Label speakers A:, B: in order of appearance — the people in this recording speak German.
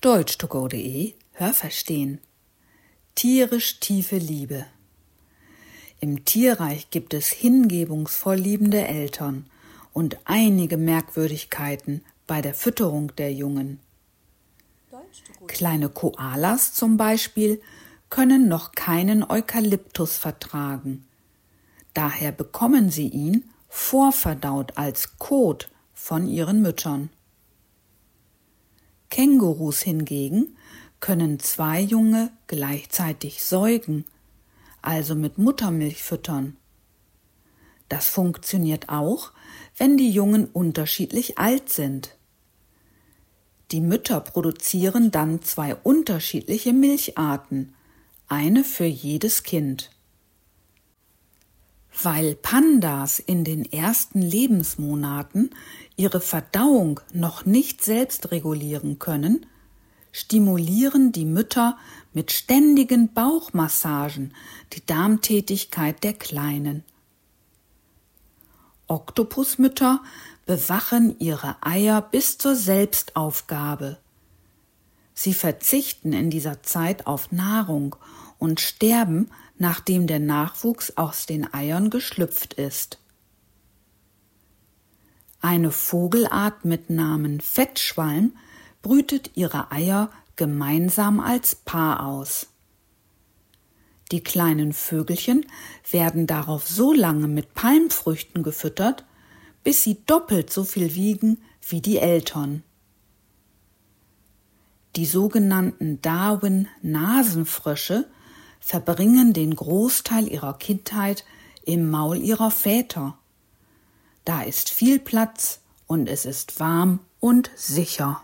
A: Deutsch2go.de Hörverstehen. Tierisch tiefe Liebe. Im Tierreich gibt es hingebungsvoll liebende Eltern und einige Merkwürdigkeiten bei der Fütterung der Jungen. Kleine Koalas zum Beispiel können noch keinen Eukalyptus vertragen. Daher bekommen sie ihn vorverdaut als Kot von ihren Müttern. Kängurus hingegen können zwei Junge gleichzeitig säugen, also mit Muttermilch füttern. Das funktioniert auch, wenn die Jungen unterschiedlich alt sind. Die Mütter produzieren dann zwei unterschiedliche Milcharten, eine für jedes Kind. Weil Pandas in den ersten Lebensmonaten ihre Verdauung noch nicht selbst regulieren können, stimulieren die Mütter mit ständigen Bauchmassagen die Darmtätigkeit der Kleinen. Oktopusmütter bewachen ihre Eier bis zur Selbstaufgabe. Sie verzichten in dieser Zeit auf Nahrung und sterben, nachdem der Nachwuchs aus den Eiern geschlüpft ist. Eine Vogelart mit Namen Fettschwalm brütet ihre Eier gemeinsam als Paar aus. Die kleinen Vögelchen werden darauf so lange mit Palmfrüchten gefüttert, bis sie doppelt so viel wiegen wie die Eltern. Die sogenannten Darwin-Nasenfrösche verbringen den Großteil ihrer Kindheit im Maul ihrer Väter. Da ist viel Platz und es ist warm und sicher.